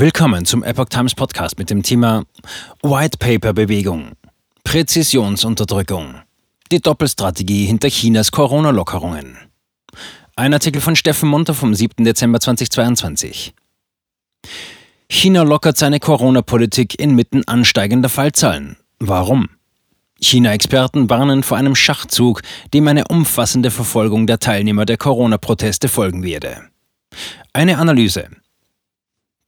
Willkommen zum Epoch Times Podcast mit dem Thema White Paper Bewegung, Präzisionsunterdrückung, die Doppelstrategie hinter Chinas Corona-Lockerungen. Ein Artikel von Steffen Munter vom 7. Dezember 2022. China lockert seine Corona-Politik inmitten ansteigender Fallzahlen. Warum? China-Experten warnen vor einem Schachzug, dem eine umfassende Verfolgung der Teilnehmer der Corona-Proteste folgen werde. Eine Analyse.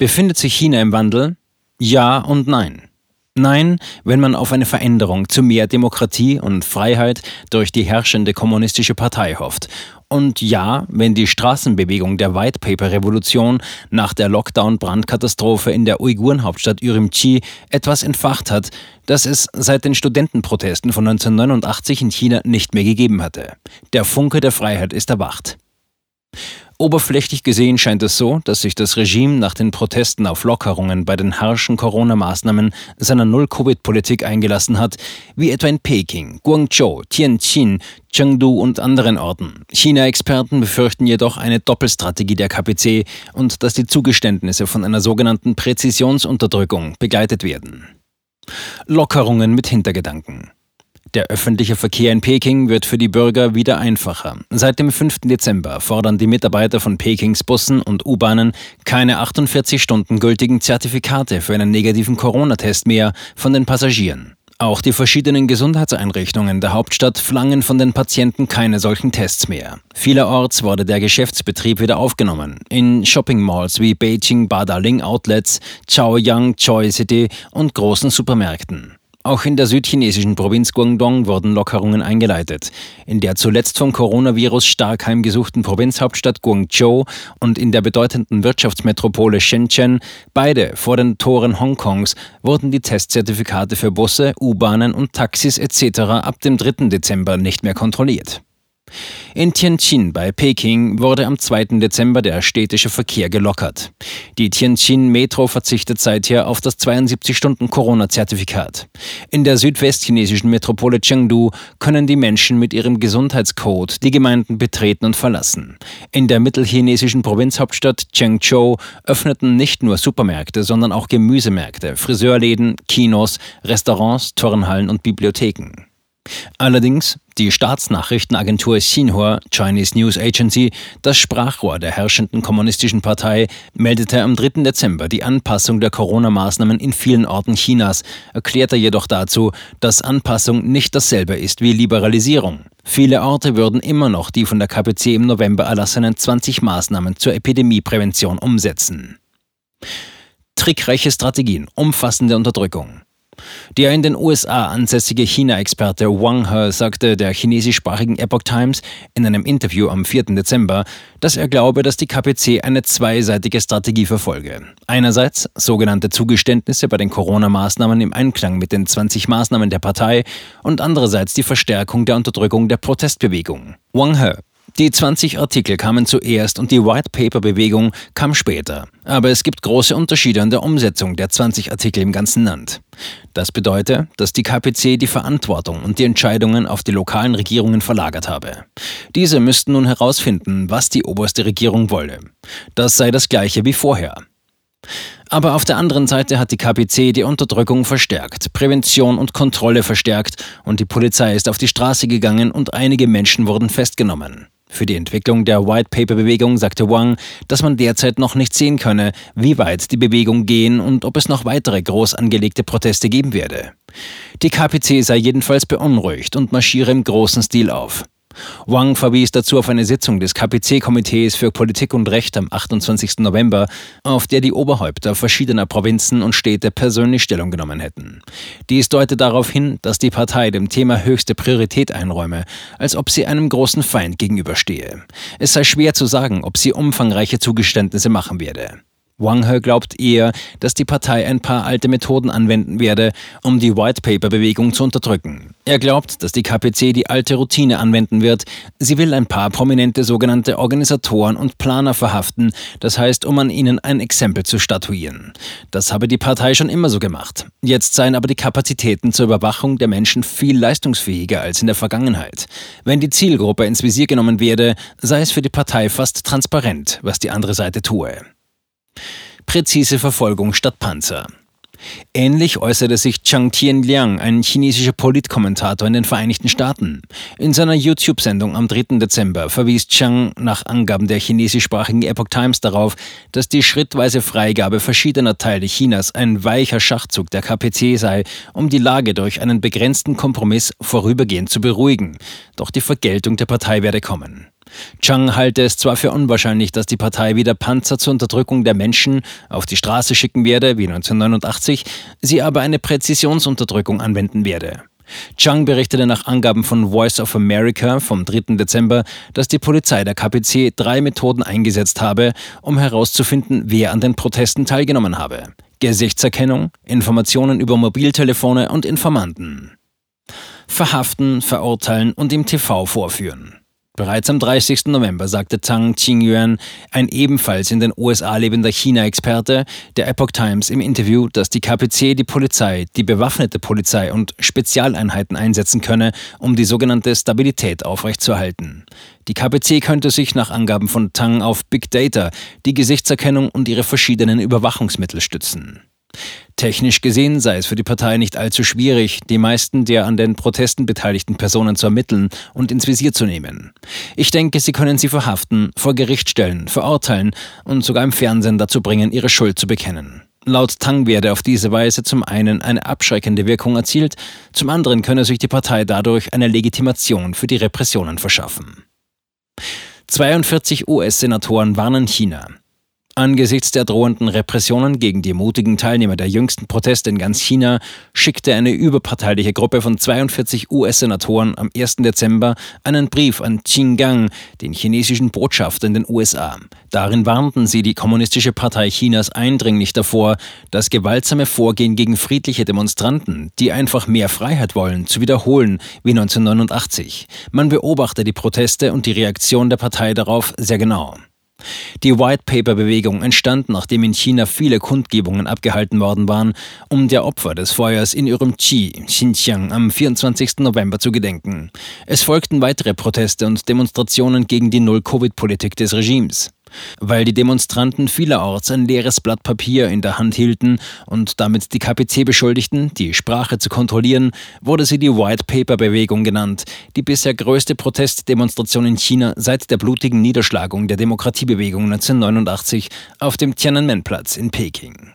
Befindet sich China im Wandel? Ja und nein. Nein, wenn man auf eine Veränderung zu mehr Demokratie und Freiheit durch die herrschende kommunistische Partei hofft. Und ja, wenn die Straßenbewegung der White Paper Revolution nach der Lockdown-Brandkatastrophe in der Uigurenhauptstadt Urumqi etwas entfacht hat, das es seit den Studentenprotesten von 1989 in China nicht mehr gegeben hatte. Der Funke der Freiheit ist erwacht. Oberflächlich gesehen scheint es so, dass sich das Regime nach den Protesten auf Lockerungen bei den harschen Corona-Maßnahmen seiner Null-Covid-Politik eingelassen hat, wie etwa in Peking, Guangzhou, Tianjin, Chengdu und anderen Orten. China-Experten befürchten jedoch eine Doppelstrategie der KPC und dass die Zugeständnisse von einer sogenannten Präzisionsunterdrückung begleitet werden. Lockerungen mit Hintergedanken. Der öffentliche Verkehr in Peking wird für die Bürger wieder einfacher. Seit dem 5. Dezember fordern die Mitarbeiter von Pekings Bussen und U-Bahnen keine 48 Stunden gültigen Zertifikate für einen negativen Corona-Test mehr von den Passagieren. Auch die verschiedenen Gesundheitseinrichtungen der Hauptstadt verlangen von den Patienten keine solchen Tests mehr. Vielerorts wurde der Geschäftsbetrieb wieder aufgenommen. In Shopping-Malls wie Beijing Badaling Outlets, Chaoyang Choi City und großen Supermärkten. Auch in der südchinesischen Provinz Guangdong wurden Lockerungen eingeleitet. In der zuletzt vom Coronavirus stark heimgesuchten Provinzhauptstadt Guangzhou und in der bedeutenden Wirtschaftsmetropole Shenzhen, beide vor den Toren Hongkongs, wurden die Testzertifikate für Busse, U-Bahnen und Taxis etc. ab dem 3. Dezember nicht mehr kontrolliert. In Tianjin bei Peking wurde am 2. Dezember der städtische Verkehr gelockert. Die Tianjin Metro verzichtet seither auf das 72-Stunden-Corona-Zertifikat. In der südwestchinesischen Metropole Chengdu können die Menschen mit ihrem Gesundheitscode die Gemeinden betreten und verlassen. In der mittelchinesischen Provinzhauptstadt Chengzhou öffneten nicht nur Supermärkte, sondern auch Gemüsemärkte, Friseurläden, Kinos, Restaurants, Turnhallen und Bibliotheken. Allerdings die Staatsnachrichtenagentur Xinhua, Chinese News Agency, das Sprachrohr der herrschenden kommunistischen Partei, meldete am 3. Dezember die Anpassung der Corona-Maßnahmen in vielen Orten Chinas, erklärte jedoch dazu, dass Anpassung nicht dasselbe ist wie Liberalisierung. Viele Orte würden immer noch die von der KPC im November erlassenen 20 Maßnahmen zur Epidemieprävention umsetzen. Trickreiche Strategien, umfassende Unterdrückung. Der in den USA ansässige China-Experte Wang He sagte der chinesischsprachigen Epoch Times in einem Interview am 4. Dezember, dass er glaube, dass die KPC eine zweiseitige Strategie verfolge. Einerseits sogenannte Zugeständnisse bei den Corona-Maßnahmen im Einklang mit den 20 Maßnahmen der Partei und andererseits die Verstärkung der Unterdrückung der Protestbewegung. Wang He die 20 Artikel kamen zuerst und die White Paper Bewegung kam später. Aber es gibt große Unterschiede an der Umsetzung der 20 Artikel im ganzen Land. Das bedeutet, dass die KPC die Verantwortung und die Entscheidungen auf die lokalen Regierungen verlagert habe. Diese müssten nun herausfinden, was die oberste Regierung wolle. Das sei das gleiche wie vorher. Aber auf der anderen Seite hat die KPC die Unterdrückung verstärkt, Prävention und Kontrolle verstärkt und die Polizei ist auf die Straße gegangen und einige Menschen wurden festgenommen. Für die Entwicklung der White Paper Bewegung sagte Wang, dass man derzeit noch nicht sehen könne, wie weit die Bewegung gehen und ob es noch weitere groß angelegte Proteste geben werde. Die KPC sei jedenfalls beunruhigt und marschiere im großen Stil auf. Wang verwies dazu auf eine Sitzung des KPC-Komitees für Politik und Recht am 28. November, auf der die Oberhäupter verschiedener Provinzen und Städte persönlich Stellung genommen hätten. Dies deutet darauf hin, dass die Partei dem Thema höchste Priorität einräume, als ob sie einem großen Feind gegenüberstehe. Es sei schwer zu sagen, ob sie umfangreiche Zugeständnisse machen werde. Wang He glaubt eher, dass die Partei ein paar alte Methoden anwenden werde, um die White Paper Bewegung zu unterdrücken. Er glaubt, dass die KPC die alte Routine anwenden wird. Sie will ein paar prominente sogenannte Organisatoren und Planer verhaften, das heißt, um an ihnen ein Exempel zu statuieren. Das habe die Partei schon immer so gemacht. Jetzt seien aber die Kapazitäten zur Überwachung der Menschen viel leistungsfähiger als in der Vergangenheit. Wenn die Zielgruppe ins Visier genommen werde, sei es für die Partei fast transparent, was die andere Seite tue. Präzise Verfolgung statt Panzer. Ähnlich äußerte sich Chang Tianliang, ein chinesischer Politkommentator in den Vereinigten Staaten. In seiner YouTube-Sendung am 3. Dezember verwies Chang nach Angaben der chinesischsprachigen Epoch Times darauf, dass die schrittweise Freigabe verschiedener Teile Chinas ein weicher Schachzug der KPC sei, um die Lage durch einen begrenzten Kompromiss vorübergehend zu beruhigen. Doch die Vergeltung der Partei werde kommen. Chang halte es zwar für unwahrscheinlich, dass die Partei wieder Panzer zur Unterdrückung der Menschen auf die Straße schicken werde, wie 1989, sie aber eine Präzisionsunterdrückung anwenden werde. Chang berichtete nach Angaben von Voice of America vom 3. Dezember, dass die Polizei der KPC drei Methoden eingesetzt habe, um herauszufinden, wer an den Protesten teilgenommen habe. Gesichtserkennung, Informationen über Mobiltelefone und Informanten. Verhaften, verurteilen und im TV vorführen. Bereits am 30. November sagte Zhang Qingyuan, ein ebenfalls in den USA lebender China-Experte, der Epoch Times im Interview, dass die KPC die Polizei, die bewaffnete Polizei und Spezialeinheiten einsetzen könne, um die sogenannte Stabilität aufrechtzuerhalten. Die KPC könnte sich nach Angaben von Tang auf Big Data, die Gesichtserkennung und ihre verschiedenen Überwachungsmittel stützen. Technisch gesehen sei es für die Partei nicht allzu schwierig, die meisten der an den Protesten beteiligten Personen zu ermitteln und ins Visier zu nehmen. Ich denke, sie können sie verhaften, vor Gericht stellen, verurteilen und sogar im Fernsehen dazu bringen, ihre Schuld zu bekennen. Laut Tang werde auf diese Weise zum einen eine abschreckende Wirkung erzielt, zum anderen könne sich die Partei dadurch eine Legitimation für die Repressionen verschaffen. 42 US-Senatoren warnen China. Angesichts der drohenden Repressionen gegen die mutigen Teilnehmer der jüngsten Proteste in ganz China schickte eine überparteiliche Gruppe von 42 US-Senatoren am 1. Dezember einen Brief an Qinggang, den chinesischen Botschafter in den USA. Darin warnten sie die Kommunistische Partei Chinas eindringlich davor, das gewaltsame Vorgehen gegen friedliche Demonstranten, die einfach mehr Freiheit wollen, zu wiederholen wie 1989. Man beobachte die Proteste und die Reaktion der Partei darauf sehr genau. Die White Paper Bewegung entstand, nachdem in China viele Kundgebungen abgehalten worden waren, um der Opfer des Feuers in Urumqi, Xinjiang, am 24. November zu gedenken. Es folgten weitere Proteste und Demonstrationen gegen die Null-Covid-Politik des Regimes. Weil die Demonstranten vielerorts ein leeres Blatt Papier in der Hand hielten und damit die KPC beschuldigten, die Sprache zu kontrollieren, wurde sie die White Paper Bewegung genannt, die bisher größte Protestdemonstration in China seit der blutigen Niederschlagung der Demokratiebewegung 1989 auf dem Tiananmen-Platz in Peking.